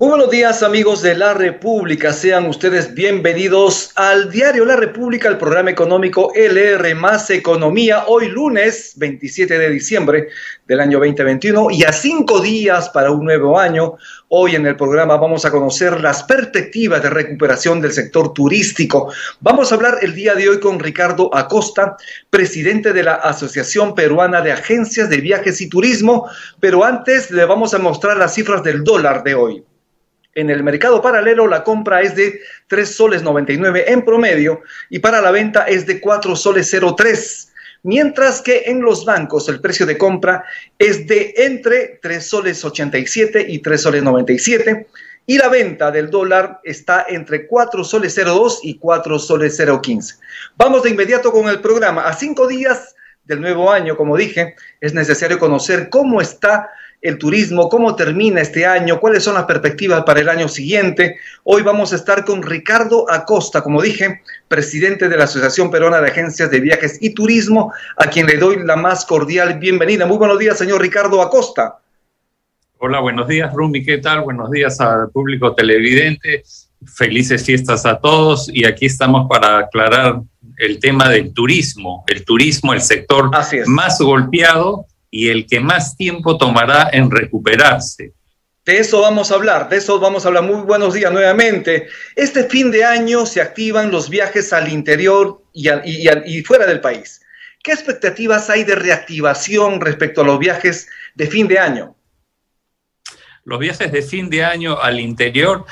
Muy buenos días amigos de la República, sean ustedes bienvenidos al diario La República, el programa económico LR más Economía, hoy lunes 27 de diciembre del año 2021 y a cinco días para un nuevo año. Hoy en el programa vamos a conocer las perspectivas de recuperación del sector turístico. Vamos a hablar el día de hoy con Ricardo Acosta, presidente de la Asociación Peruana de Agencias de Viajes y Turismo, pero antes le vamos a mostrar las cifras del dólar de hoy. En el mercado paralelo la compra es de 3 soles 99 en promedio y para la venta es de 4 soles 03, mientras que en los bancos el precio de compra es de entre 3 soles 87 y 3 soles 97 y la venta del dólar está entre 4 soles 02 y 4 soles 015. Vamos de inmediato con el programa. A cinco días del nuevo año, como dije, es necesario conocer cómo está el turismo, cómo termina este año, cuáles son las perspectivas para el año siguiente. Hoy vamos a estar con Ricardo Acosta, como dije, presidente de la Asociación Peruana de Agencias de Viajes y Turismo, a quien le doy la más cordial bienvenida. Muy buenos días, señor Ricardo Acosta. Hola, buenos días, Rumi, ¿qué tal? Buenos días al público televidente. Felices fiestas a todos y aquí estamos para aclarar el tema del turismo. El turismo, el sector más golpeado y el que más tiempo tomará en recuperarse. De eso vamos a hablar, de eso vamos a hablar. Muy buenos días nuevamente. Este fin de año se activan los viajes al interior y, y fuera del país. ¿Qué expectativas hay de reactivación respecto a los viajes de fin de año? Los viajes de fin de año al interior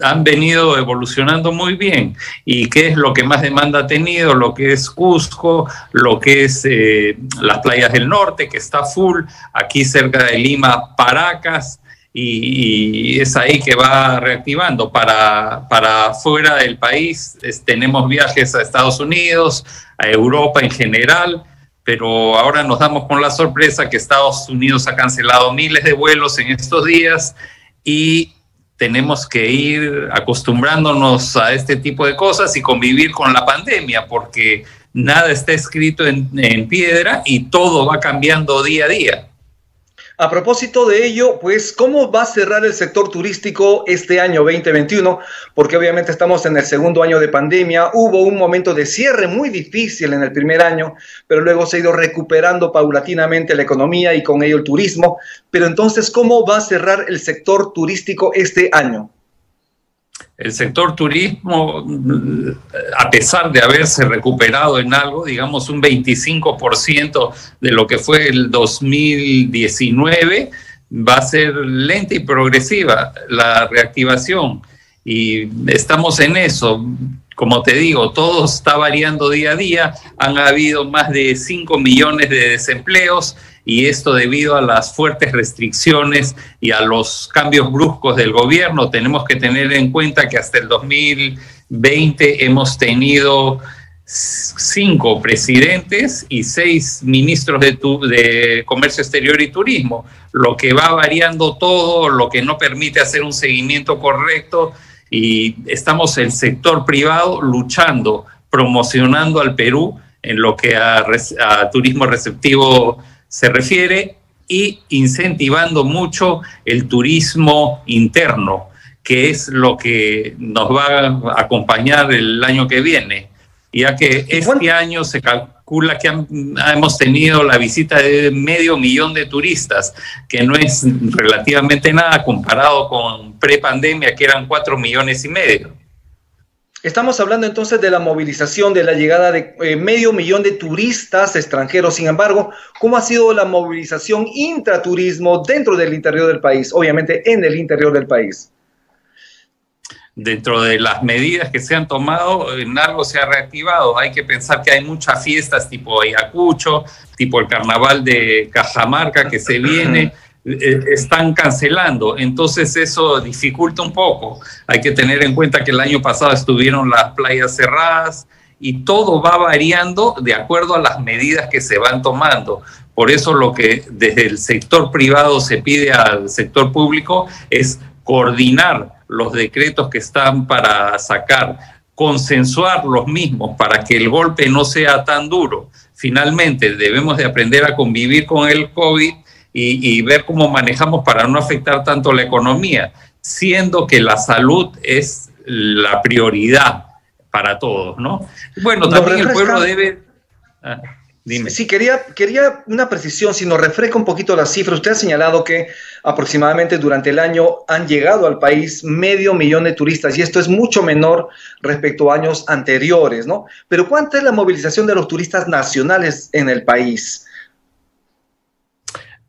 han venido evolucionando muy bien. ¿Y qué es lo que más demanda ha tenido? Lo que es Cusco, lo que es eh, las playas del norte, que está full, aquí cerca de Lima, Paracas, y, es ahí que va reactivando. Para, para fuera del país tenemos viajes a Estados Unidos, a Europa en general pero ahora nos damos con la sorpresa que Estados Unidos ha cancelado miles de vuelos en estos días y tenemos que ir acostumbrándonos a este tipo de cosas y convivir con la pandemia, porque nada está escrito en, en piedra y todo va cambiando día a día. A propósito de ello, pues, ¿cómo va a cerrar el sector turístico este año 2021? Porque obviamente estamos en el segundo año de pandemia. Hubo un momento de cierre muy difícil en el primer año, pero luego se ha ido recuperando paulatinamente la economía y con ello el turismo. Pero entonces, ¿cómo va a cerrar el sector turístico este año? El sector turismo, a pesar de haberse recuperado en algo, digamos un 25% de lo que fue el 2019, va a ser lenta y progresiva la reactivación. Y estamos en eso. Como te digo, todo está variando día a día. Han habido más de 5 millones de desempleos y esto debido a las fuertes restricciones y a los cambios bruscos del gobierno. Tenemos que tener en cuenta que hasta el 2020 hemos tenido cinco presidentes y seis ministros de, Comercio Exterior y Turismo, lo que va variando todo, lo que no permite hacer un seguimiento correcto y estamos el sector privado luchando, promocionando al Perú en lo que a turismo receptivo se refiere y incentivando mucho el turismo interno, que es lo que nos va a acompañar el año que viene, ya que este año se calcula que hemos tenido la visita de medio millón de turistas, que no es relativamente nada comparado con prepandemia, que eran cuatro millones y medio. Estamos hablando entonces de la movilización, de la llegada de eh, medio millón de turistas extranjeros. Sin embargo, ¿cómo ha sido la movilización intraturismo dentro del interior del país? Obviamente en el interior del país. Dentro de las medidas que se han tomado, en algo se ha reactivado. Hay que pensar que hay muchas fiestas tipo Ayacucho, tipo el carnaval de Cajamarca que se viene. Eh, están cancelando. Entonces eso dificulta un poco. Hay que tener en cuenta que el año pasado estuvieron las playas cerradas y todo va variando de acuerdo a las medidas que se van tomando. Por eso lo que desde el sector privado se pide al sector público es coordinar los decretos que están para sacar, consensuar los mismos para que el golpe no sea tan duro finalmente debemos de aprender a convivir con el COVID y, ver cómo manejamos para no afectar tanto la economía, siendo que la salud es la prioridad para todos, ¿no? Bueno, también el pueblo debe... Ah, dime. Sí, quería, quería una precisión, si nos refresca un poquito las cifras. Usted ha señalado que aproximadamente durante el año han llegado al país medio millón de turistas y esto es mucho menor respecto a años anteriores, ¿no? Pero ¿cuánta es la movilización de los turistas nacionales en el país?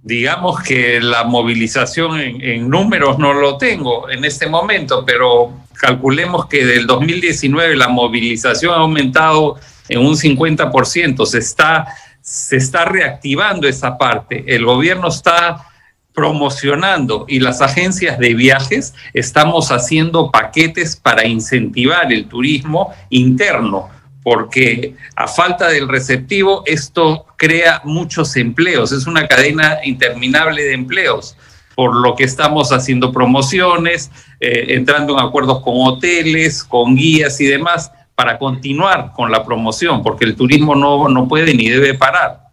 Digamos que la movilización en, números no lo tengo en este momento, pero calculemos que del 2019 la movilización ha aumentado en un 50%, se está, se está reactivando esa parte, el gobierno está promocionando y las agencias de viajes estamos haciendo paquetes para incentivar el turismo interno porque a falta del receptivo esto crea muchos empleos, es una cadena interminable de empleos, por lo que estamos haciendo promociones, eh, entrando en acuerdos con hoteles, con guías y demás, para continuar con la promoción, porque el turismo no, no puede ni debe parar.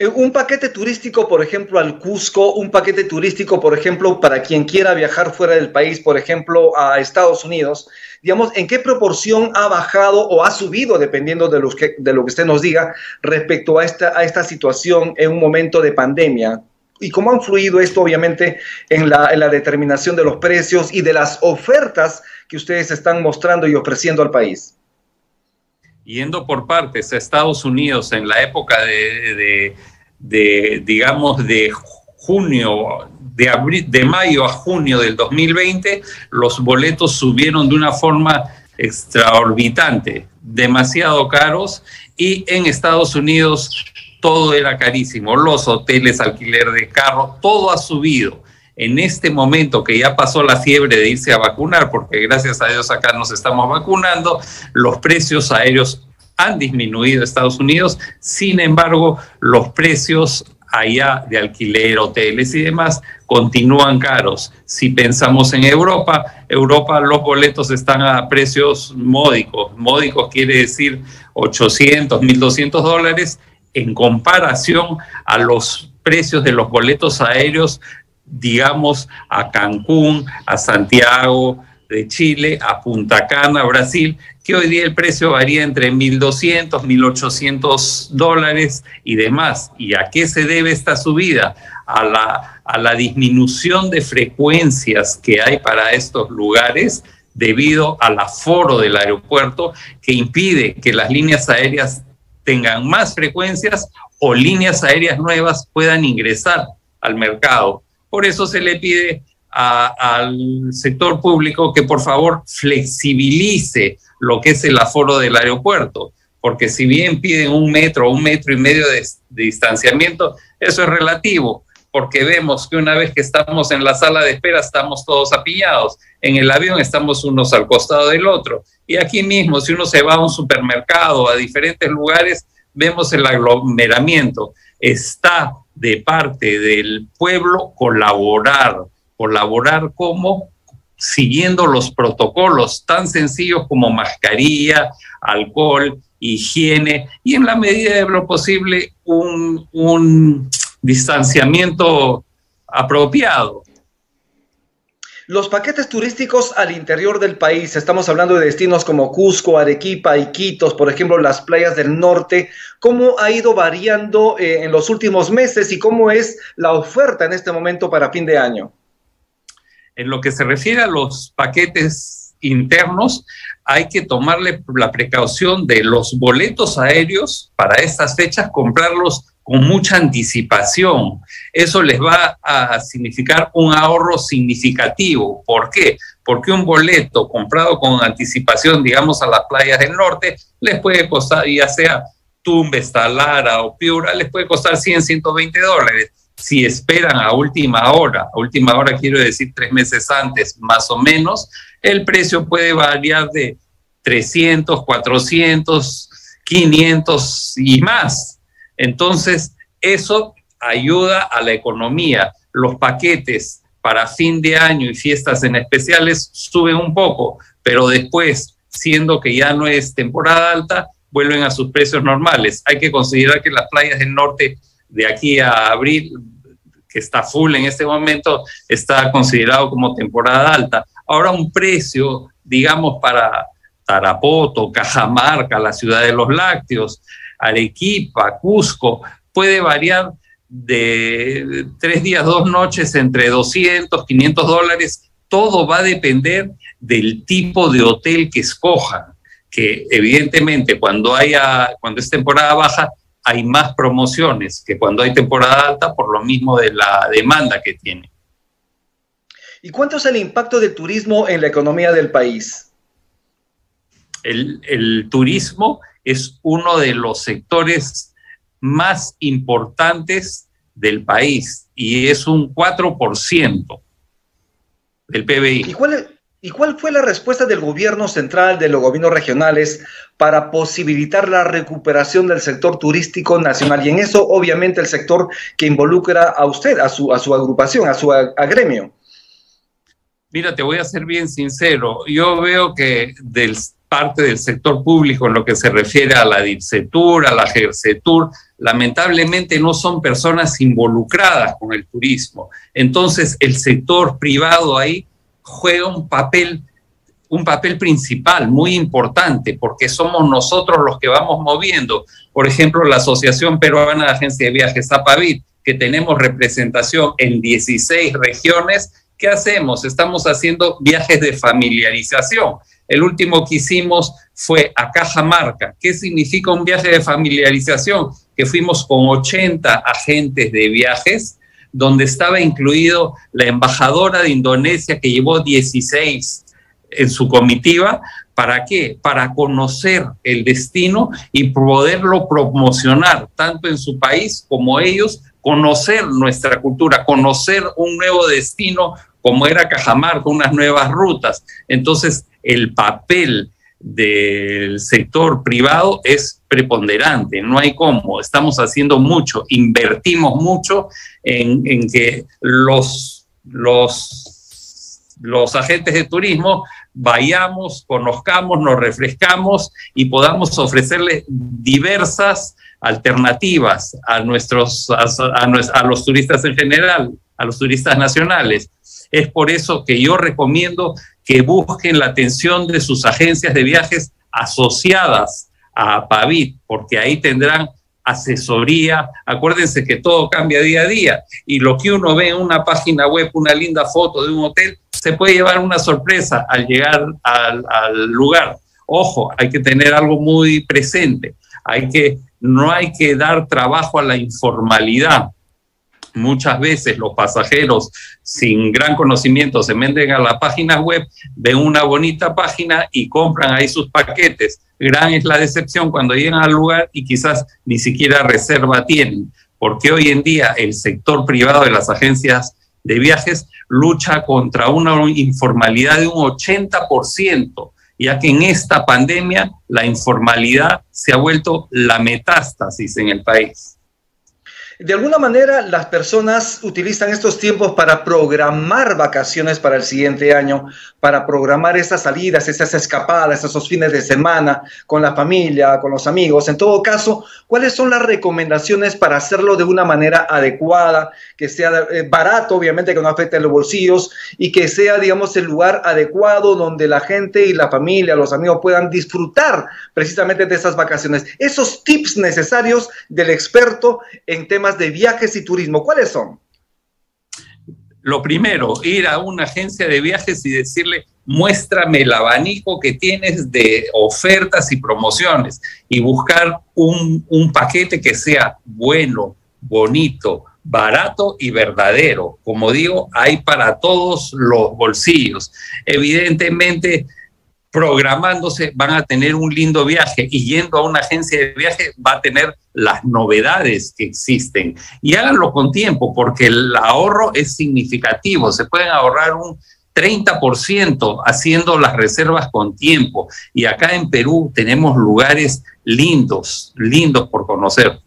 Eh, un paquete turístico, por ejemplo, al Cusco, un paquete turístico, por ejemplo, para quien quiera viajar fuera del país, por ejemplo, a Estados Unidos, digamos, ¿en qué proporción ha bajado o ha subido, dependiendo de, que, de lo que usted nos diga, respecto a esta, a esta situación en un momento de pandemia? ¿Y cómo ha influido esto, obviamente, en la, en la determinación de los precios y de las ofertas que ustedes están mostrando y ofreciendo al país? Yendo por partes a Estados Unidos en la época de, digamos, de junio, de, abril, de mayo a junio del 2020, los boletos subieron de una forma extraorbitante, demasiado caros, y en Estados Unidos todo era carísimo, los hoteles, alquiler de carro, todo ha subido en este momento que ya pasó la fiebre de irse a vacunar, porque gracias a Dios acá nos estamos vacunando, los precios aéreos han disminuido en Estados Unidos, sin embargo, los precios allá de alquiler, hoteles y demás continúan caros. Si pensamos en Europa, Europa los boletos están a precios módicos. Módicos quiere decir 800, 1200 dólares en comparación a los precios de los boletos aéreos digamos, a Cancún, a Santiago de Chile, a Punta Cana, Brasil, que hoy día el precio varía entre 1.200, 1.800 dólares y demás. ¿Y a qué se debe esta subida? A la, a la disminución de frecuencias que hay para estos lugares debido al aforo del aeropuerto que impide que las líneas aéreas tengan más frecuencias o líneas aéreas nuevas puedan ingresar al mercado. Por eso se le pide al sector público que por favor flexibilice lo que es el aforo del aeropuerto, porque si bien piden un metro o un metro y medio de, distanciamiento, eso es relativo, porque vemos que una vez que estamos en la sala de espera estamos todos apillados, en el avión estamos unos al costado del otro, y aquí mismo si uno se va a un supermercado, a diferentes lugares, vemos el aglomeramiento. Está de parte del pueblo colaborar, colaborar como siguiendo los protocolos tan sencillos como mascarilla, alcohol, higiene y en la medida de lo posible un, un distanciamiento apropiado. Los paquetes turísticos al interior del país, estamos hablando de destinos como Cusco, Arequipa, Iquitos, por ejemplo, las playas del norte, ¿cómo ha ido variando eh, en los últimos meses y cómo es la oferta en este momento para fin de año? En lo que se refiere a los paquetes internos, hay que tomarle la precaución de los boletos aéreos para estas fechas, comprarlos con mucha anticipación. Eso les va a significar un ahorro significativo. ¿Por qué? Porque un boleto comprado con anticipación, digamos, a las playas del norte, les puede costar, ya sea Tumbes, Talara o Piura, les puede costar 100, 120 dólares. Si esperan a última hora, a última hora quiero decir tres meses antes, más o menos, el precio puede variar de 300, 400, 500 y más entonces, eso ayuda a la economía. Los paquetes para fin de año y fiestas en especiales suben un poco, pero después, siendo que ya no es temporada alta, vuelven a sus precios normales. Hay que considerar que las playas del norte de aquí a abril, que está full en este momento, está considerado como temporada alta. Ahora un precio, digamos, para Tarapoto, Cajamarca, la ciudad de los lácteos, Arequipa, Cusco, puede variar de tres días, dos noches entre 200, 500 dólares. Todo va a depender del tipo de hotel que escojan, que evidentemente cuando, haya, cuando es temporada baja hay más promociones que cuando hay temporada alta por lo mismo de la demanda que tiene. ¿Y cuánto es el impacto del turismo en la economía del país? El, el turismo es uno de los sectores más importantes del país y es un 4% del PBI. ¿Y cuál, ¿Y cuál fue la respuesta del gobierno central, de los gobiernos regionales, para posibilitar la recuperación del sector turístico nacional? Y en eso, obviamente, el sector que involucra a usted, a su, a su agrupación, a su gremio. Mira, te voy a ser bien sincero. Yo veo que del parte del sector público en lo que se refiere a la DIPSETUR, a la GERCETUR, lamentablemente no son personas involucradas con el turismo. Entonces, el sector privado ahí juega un papel un papel principal muy importante porque somos nosotros los que vamos moviendo. Por ejemplo, la Asociación Peruana de Agencia de Viajes APAVID, que tenemos representación en 16 regiones, ¿qué hacemos? Estamos haciendo viajes de familiarización. El último que hicimos fue a Cajamarca. ¿Qué significa un viaje de familiarización? Que fuimos con 80 agentes de viajes, donde estaba incluido la embajadora de Indonesia que llevó 16 en su comitiva. ¿Para qué? Para conocer el destino y poderlo promocionar tanto en su país como ellos, conocer nuestra cultura, conocer un nuevo destino como era Cajamarca, unas nuevas rutas. Entonces, el papel del sector privado es preponderante, no hay cómo, estamos haciendo mucho, invertimos mucho en, que los, los, los agentes de turismo vayamos, conozcamos, nos refrescamos y podamos ofrecerles diversas alternativas a, nuestros, a los turistas en general, a los turistas nacionales. Es por eso que yo recomiendo que busquen la atención de sus agencias de viajes asociadas a Pavit, porque ahí tendrán asesoría. Acuérdense que todo cambia día a día y lo que uno ve en una página web, una linda foto de un hotel, se puede llevar una sorpresa al llegar al, al lugar. Ojo, hay que tener algo muy presente. Hay que, no hay que dar trabajo a la informalidad Muchas veces los pasajeros sin gran conocimiento se meten a la página web, ven una bonita página y compran ahí sus paquetes. Gran es la decepción cuando llegan al lugar y quizás ni siquiera reserva tienen, porque hoy en día el sector privado de las agencias de viajes lucha contra una informalidad de un 80%, ya que en esta pandemia la informalidad se ha vuelto la metástasis en el país. De alguna manera, las personas utilizan estos tiempos para programar vacaciones para el siguiente año, para programar esas salidas, esas escapadas, esos fines de semana con la familia, con los amigos. En todo caso, ¿cuáles son las recomendaciones para hacerlo de una manera adecuada, que sea eh, barato, obviamente, que no afecte los bolsillos y que sea, digamos, el lugar adecuado donde la gente y la familia, los amigos puedan disfrutar precisamente de esas vacaciones? Esos tips necesarios del experto en temas de viajes y turismo, ¿cuáles son? Lo primero, ir a una agencia de viajes y decirle, muéstrame el abanico que tienes de ofertas y promociones y buscar un, un paquete que sea bueno, bonito, barato y verdadero. Como digo, hay para todos los bolsillos. Evidentemente, programándose van a tener un lindo viaje y yendo a una agencia de viaje va a tener las novedades que existen. Y háganlo con tiempo porque el ahorro es significativo. Se pueden ahorrar un 30% haciendo las reservas con tiempo. Y acá en Perú tenemos lugares lindos, lindos por conocer.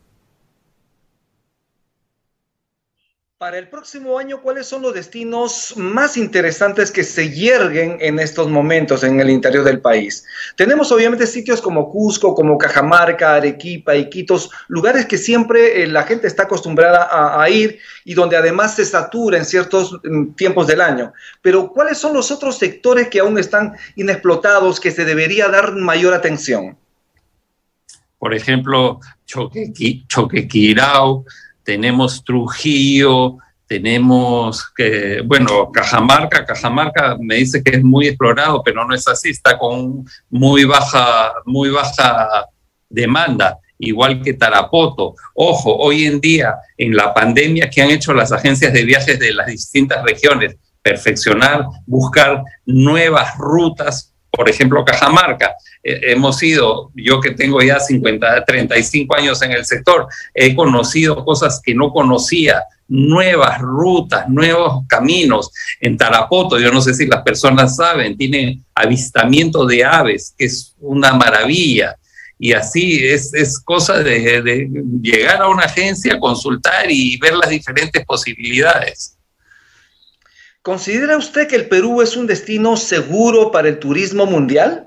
Para el próximo año, ¿cuáles son los destinos más interesantes que se yerguen en estos momentos en el interior del país? Tenemos obviamente sitios como Cusco, como Cajamarca, Arequipa, Iquitos, lugares que siempre eh, la gente está acostumbrada a, ir y donde además se satura en ciertos mm, tiempos del año. Pero ¿cuáles son los otros sectores que aún están inexplotados, que se debería dar mayor atención? Por ejemplo, Choquequi, Choquequirao, tenemos Trujillo, tenemos que, bueno, Cajamarca, Cajamarca me dice que es muy explorado, pero no es así, está con muy baja, muy baja demanda, igual que Tarapoto. Ojo, hoy en día, en la pandemia que han hecho las agencias de viajes de las distintas regiones, perfeccionar, buscar nuevas rutas, por ejemplo, Cajamarca. Eh, hemos ido, yo que tengo ya 50, 35 años en el sector, he conocido cosas que no conocía, nuevas rutas, nuevos caminos. En Tarapoto, yo no sé si las personas saben, tiene avistamiento de aves, que es una maravilla. Y así es, es cosa de llegar a una agencia, consultar y ver las diferentes posibilidades. ¿Considera usted que el Perú es un destino seguro para el turismo mundial?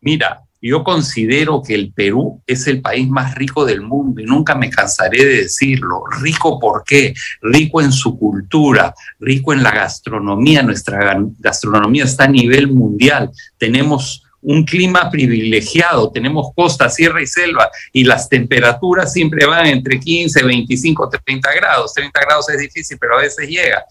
Mira, yo considero que el Perú es el país más rico del mundo y nunca me cansaré de decirlo. Rico por qué? Rico en su cultura, rico en la gastronomía. Nuestra gastronomía está a nivel mundial. Tenemos un clima privilegiado, tenemos costa, sierra y selva, y las temperaturas siempre van entre 15, 25, 30 grados. 30 grados es difícil, pero a veces llega.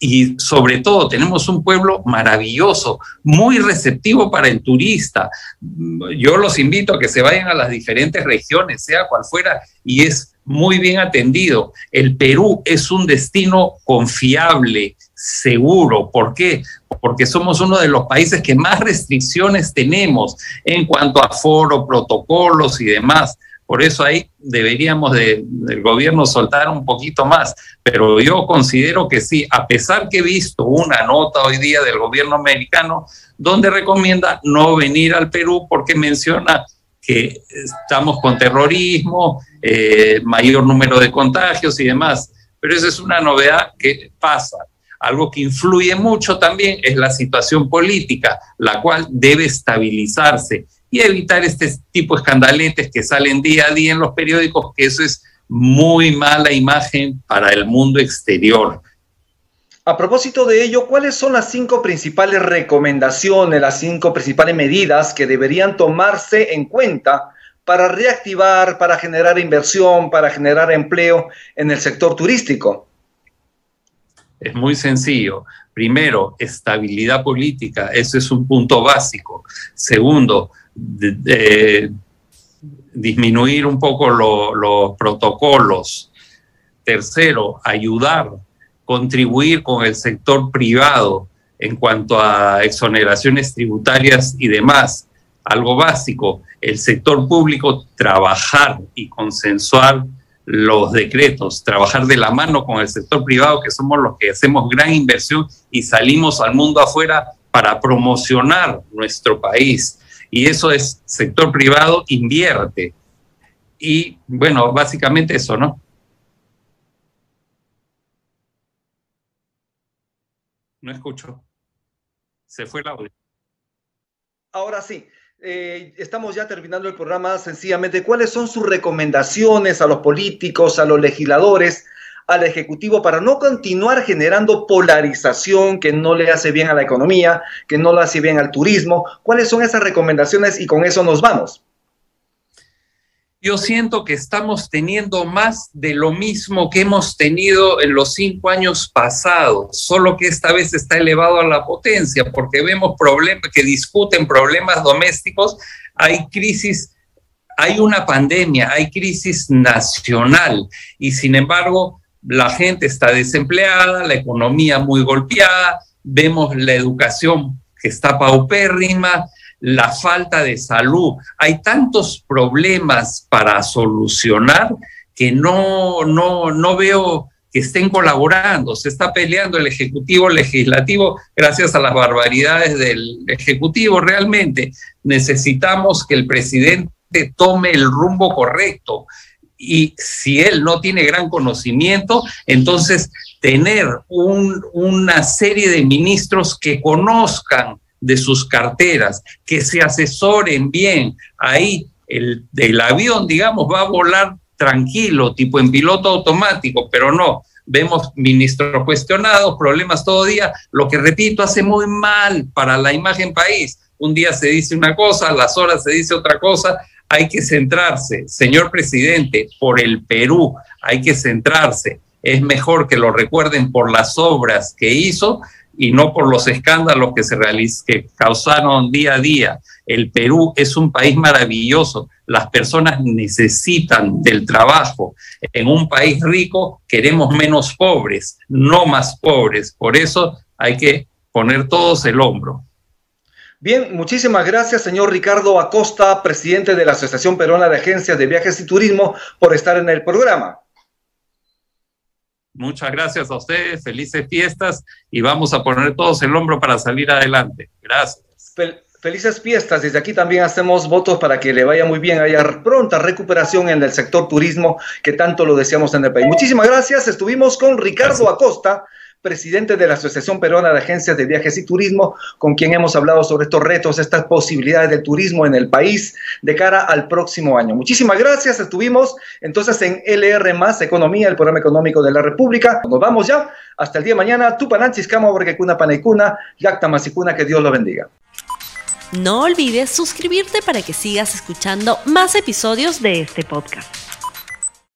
Y sobre todo tenemos un pueblo maravilloso, muy receptivo para el turista. Yo los invito a que se vayan a las diferentes regiones, sea cual fuera, y es muy bien atendido. El Perú es un destino confiable, seguro. ¿Por qué? Porque somos uno de los países que más restricciones tenemos en cuanto a foro, protocolos y demás. Por eso ahí deberíamos de, del gobierno soltar un poquito más. Pero yo considero que sí, a pesar que he visto una nota hoy día del gobierno americano donde recomienda no venir al Perú porque menciona que estamos con terrorismo, eh, mayor número de contagios y demás. Pero esa es una novedad que pasa. Algo que influye mucho también es la situación política, la cual debe estabilizarse y evitar este tipo de escandaletes que salen día a día en los periódicos, que eso es muy mala imagen para el mundo exterior. A propósito de ello, ¿cuáles son las cinco principales recomendaciones, las cinco principales medidas que deberían tomarse en cuenta para reactivar, para generar inversión, para generar empleo en el sector turístico? Es muy sencillo. Primero, estabilidad política, eso es un punto básico. Segundo, disminuir un poco los protocolos. Tercero, ayudar, contribuir con el sector privado en cuanto a exoneraciones tributarias y demás. Algo básico, el sector público trabajar y consensuar los decretos, trabajar de la mano con el sector privado, que somos los que hacemos gran inversión y salimos al mundo afuera para promocionar nuestro país y eso es sector privado invierte. Y bueno, básicamente eso, ¿no? No escucho. Se fue el audio. Ahora sí. Eh, estamos ya terminando el programa. Sencillamente, ¿cuáles son sus recomendaciones a los políticos, a los legisladores, al Ejecutivo para no continuar generando polarización que no le hace bien a la economía, que no le hace bien al turismo. ¿Cuáles son esas recomendaciones y con eso nos vamos? Yo siento que estamos teniendo más de lo mismo que hemos tenido en los cinco años pasados, solo que esta vez está elevado a la potencia, porque vemos problemas que discuten problemas domésticos, hay crisis, hay una pandemia, hay crisis nacional, y sin embargo, la gente está desempleada, la economía muy golpeada, vemos la educación que está paupérrima, la falta de salud. Hay tantos problemas para solucionar que no, no, no veo que estén colaborando. Se está peleando el Ejecutivo Legislativo gracias a las barbaridades del Ejecutivo. Realmente necesitamos que el presidente tome el rumbo correcto y si él no tiene gran conocimiento, entonces tener una serie de ministros que conozcan de sus carteras, que se asesoren bien. Ahí el, avión, digamos, va a volar tranquilo, tipo en piloto automático, pero no. Vemos ministros cuestionados, problemas todo día, lo que repito, hace muy mal para la imagen país. Un día se dice una cosa, a las horas se dice otra cosa, hay que centrarse. Señor presidente, por el Perú hay que centrarse. Es mejor que lo recuerden por las obras que hizo y no por los escándalos que se que causaron día a día. El Perú es un país maravilloso. Las personas necesitan del trabajo. En un país rico queremos menos pobres, no más pobres. Por eso hay que poner todos el hombro. Bien, muchísimas gracias, señor Ricardo Acosta, presidente de la Asociación Peruana de Agencias de Viajes y Turismo, por estar en el programa. Muchas gracias a ustedes, felices fiestas y vamos a poner todos el hombro para salir adelante. Gracias. felices fiestas. Desde aquí también hacemos votos para que le vaya muy bien, haya pronta recuperación en el sector turismo que tanto lo deseamos en el país. Muchísimas gracias. Estuvimos con Ricardo Acosta presidente de la Asociación Peruana de Agencias de Viajes y Turismo, con quien hemos hablado sobre estos retos, estas posibilidades del turismo en el país de cara al próximo año. Muchísimas gracias. Estuvimos entonces en LR Más Economía, el programa económico de la República. Nos vamos ya. Hasta el día de mañana. Tupananchis, Cama, Cuna, Panecuna, Yacta Masicuna, que Dios lo bendiga. No olvides suscribirte para que sigas escuchando más episodios de este podcast.